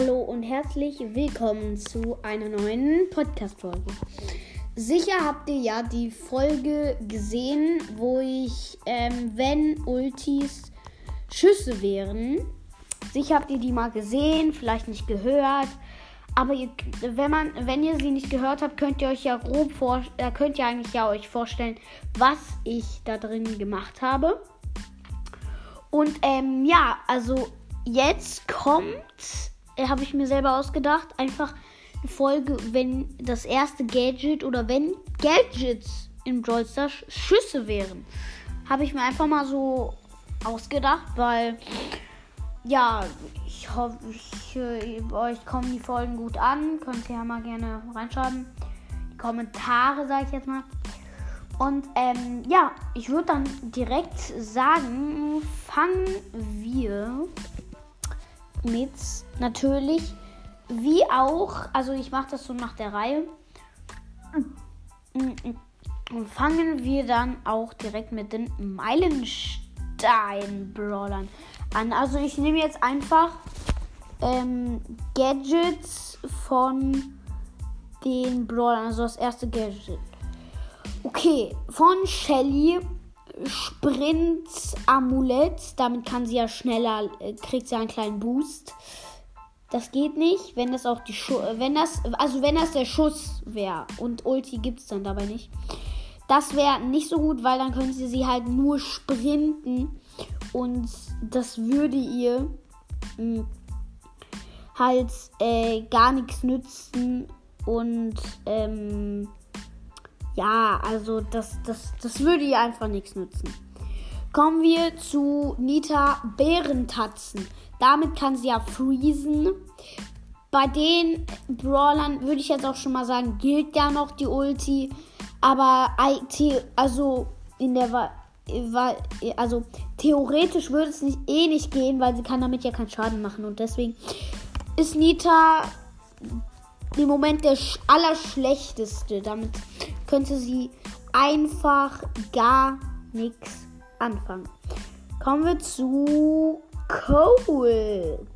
Hallo und herzlich willkommen zu einer neuen Podcast-Folge. Sicher habt ihr ja die Folge gesehen, wo ich, ähm, wenn Ultis Schüsse wären. Sicher habt ihr die mal gesehen, vielleicht nicht gehört. Aber ihr, wenn, man, wenn ihr sie nicht gehört habt, könnt ihr euch ja grob vor, äh, könnt ihr eigentlich ja euch vorstellen, was ich da drin gemacht habe. Und ähm, ja, also jetzt kommt, habe ich mir selber ausgedacht, einfach eine Folge, wenn das erste Gadget oder wenn Gadgets im Brawl Schüsse wären. Habe ich mir einfach mal so ausgedacht, weil ja, ich hoffe, ich, äh, euch kommen die Folgen gut an. Könnt ihr ja mal gerne reinschreiben. Die Kommentare, sage ich jetzt mal. Und ähm, ja, ich würde dann direkt sagen, fangen wir mit natürlich wie auch, also ich mache das so nach der Reihe. Und fangen wir dann auch direkt mit den Meilenstein-Brawlern an. Also ich nehme jetzt einfach ähm, Gadgets von den Brawlern. Also das erste Gadget. Okay, von Shelly Sprint Amulett. Damit kann sie ja schneller, äh, kriegt sie einen kleinen Boost. Das geht nicht, wenn das auch die Schu wenn das also wenn das der Schuss wäre und Ulti gibt es dann dabei nicht. Das wäre nicht so gut, weil dann könnte sie halt nur sprinten und das würde ihr mh, hm, halt äh, gar nichts nützen und ähm, ja, also das, das, das würde ihr einfach nichts nützen. Kommen wir zu Nita Bärentatzen. Damit kann sie ja freezen. Bei den Brawlern würde ich jetzt auch schon mal sagen, gilt ja noch die Ulti. Aber also in der also theoretisch würde es nicht, eh nicht gehen, weil sie kann damit ja keinen Schaden machen. Und deswegen ist Nita im Moment der allerschlechteste. Damit könnte sie einfach gar nichts anfangen. Kommen wir zu Cold.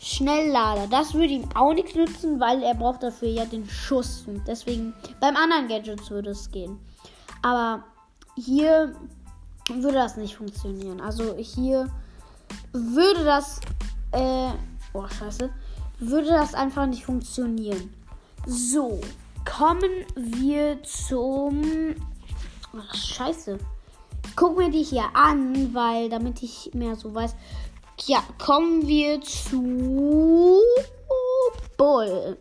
Schnelllader. Das würde ihm auch nichts nützen, weil er braucht dafür ja den Schuss. Und deswegen beim anderen Gadgets würde es gehen. Aber hier würde das nicht funktionieren. Also hier würde das, äh, oh scheiße, würde das einfach nicht funktionieren. So, kommen wir zum, oh, scheiße. Ich gucke mir die hier an, weil damit ich mehr so weiß. Ja, kommen wir zu Bull.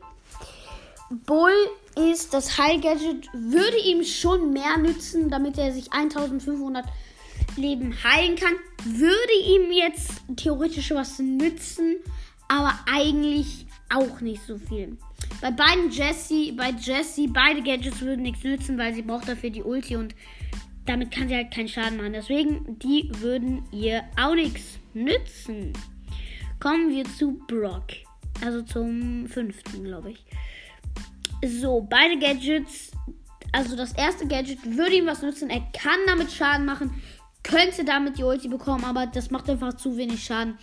Bull ist das High Gadget, würde ihm schon mehr nützen, damit er sich 1500 Leben heilen kann. Würde ihm jetzt theoretisch was nützen, aber eigentlich auch nicht so viel. Bei beiden Jesse, bei Jesse, beide Gadgets würden nichts nützen, weil sie braucht dafür die Ulti und damit kann sie halt keinen Schaden machen. Deswegen, die würden ihr auch nichts nützen. Kommen wir zu Brock. Also zum fünften, glaube ich. So, beide Gadgets. Also das erste Gadget würde ihm was nützen. Er kann damit Schaden machen könnte damit die Ulti bekommen, aber das macht einfach zu wenig Schaden.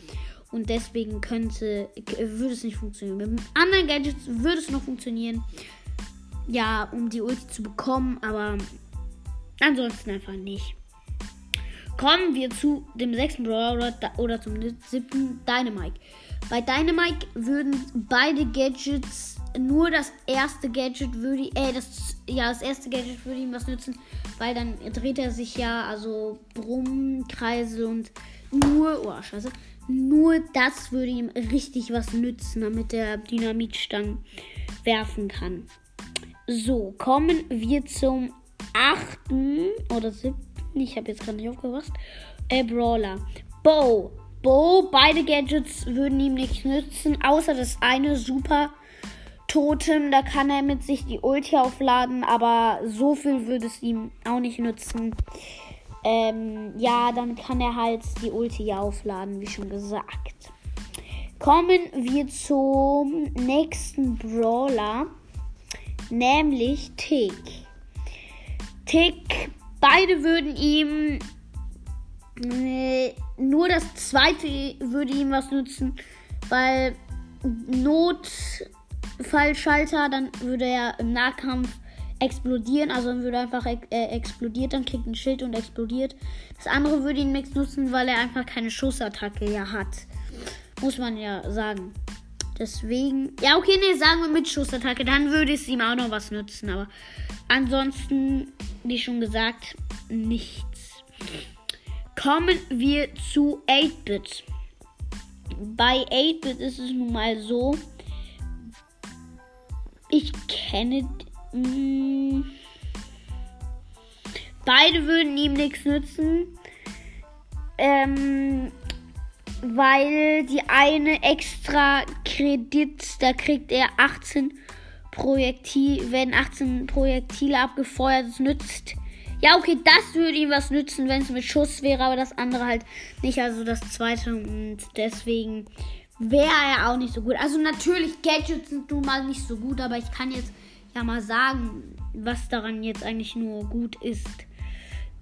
Und deswegen könnte, würde es nicht funktionieren. Mit anderen Gadgets würde es noch funktionieren. Ja, um die Ulti zu bekommen, aber ansonsten einfach nicht. Kommen wir zu dem sechsten Brawler oder, zum siebten Dynamite. Bei Dynamite würden beide Gadgets, nur das erste Gadget würde, äh, das, ja, das erste Gadget würde ihm was nützen, weil dann dreht er sich ja, also Brummkreise und nur, oh, scheiße, nur das würde ihm richtig was nützen, damit er Dynamitstangen werfen kann. So, kommen wir zum achten oder siebten, ich habe jetzt gerade nicht aufgepasst, äh, Brawler. Bow. Bo, beide Gadgets würden ihm nichts nützen, außer das eine super Totem. Da kann er mit sich die Ulti aufladen, aber so viel würde es ihm auch nicht nützen. Ähm, ja, dann kann er halt die Ulti aufladen, wie schon gesagt. Kommen wir zum nächsten Brawler, nämlich Tick. Tick, beide würden ihm nur das zweite würde ihm was nützen, weil Notfallschalter, dann würde er im Nahkampf explodieren, also dann würde er einfach äh, explodiert, dann kriegt ein Schild und explodiert. Das andere würde ihn nichts nutzen, weil er einfach keine Schussattacke ja hat. Muss man ja sagen. Deswegen. Ja, okay, nee, sagen wir mit Schussattacke. Dann würde es ihm auch noch was nützen. Aber ansonsten, wie schon gesagt, nichts. Kommen wir zu 8-Bit. Bei 8-Bit ist es nun mal so. Ich kenne. Mh, hm, beide würden ihm nichts nützen. Ähm, weil die eine extra Kredit, da kriegt er 18 Projektile, werden 18 Projektile abgefeuert, das nützt. Ja, okay, das würde ihm was nützen, wenn es mit Schuss wäre, aber das andere halt nicht, also das zweite und deswegen wäre er auch nicht so gut. Also natürlich, Gadgets sind nun mal nicht so gut, aber ich kann jetzt ja mal sagen, was daran jetzt eigentlich nur gut ist.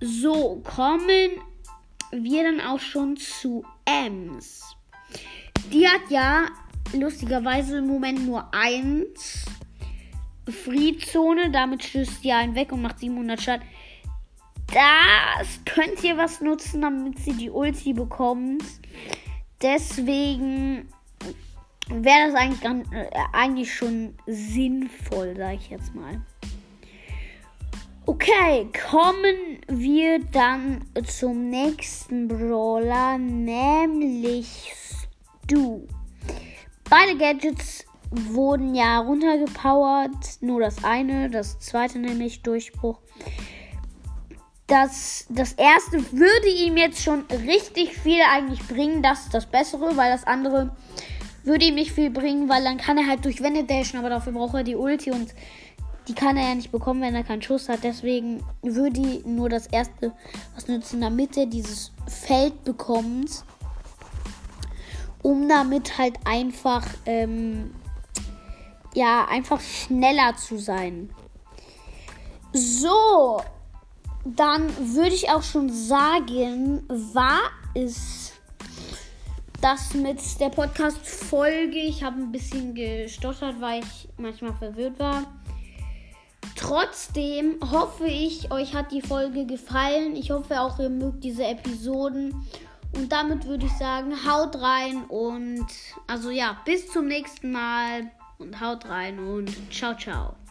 So, kommen wir dann auch schon zu Ems. Die hat ja lustigerweise im Moment nur eins. Free-Zone, damit stößt sie einen weg und macht 700 Schaden. Das könnt ihr was nutzen, damit sie die Ulti bekommt. Deswegen wäre das eigentlich, ganz, äh, eigentlich schon sinnvoll, sage ich jetzt mal. Okay, kommen wir dann zum nächsten Brawler, nämlich Stu. Beide Gadgets wurden ja runtergepowert, nur das eine, das zweite nämlich Durchbruch. Das, das erste würde ihm jetzt schon richtig viel eigentlich bringen, das ist das Bessere, weil das andere würde ihm nicht viel bringen, weil dann kann er halt durch Wände dashen, aber dafür braucht er die Ulti und die kann er ja nicht bekommen, wenn er keinen Schuss hat. Deswegen würde nur das erste was nützen, damit er dieses Feld bekommt. Um damit halt einfach, ähm, ja, einfach schneller zu sein. So, dann würde ich auch schon sagen, war es das mit der Podcast-Folge. Ich habe ein bisschen gestottert, weil ich manchmal verwirrt war. Trotzdem hoffe ich, euch hat die Folge gefallen. Ich hoffe auch, ihr mögt diese Episoden. Und damit würde ich sagen, haut rein und also ja, bis zum nächsten Mal und haut rein und ciao, ciao.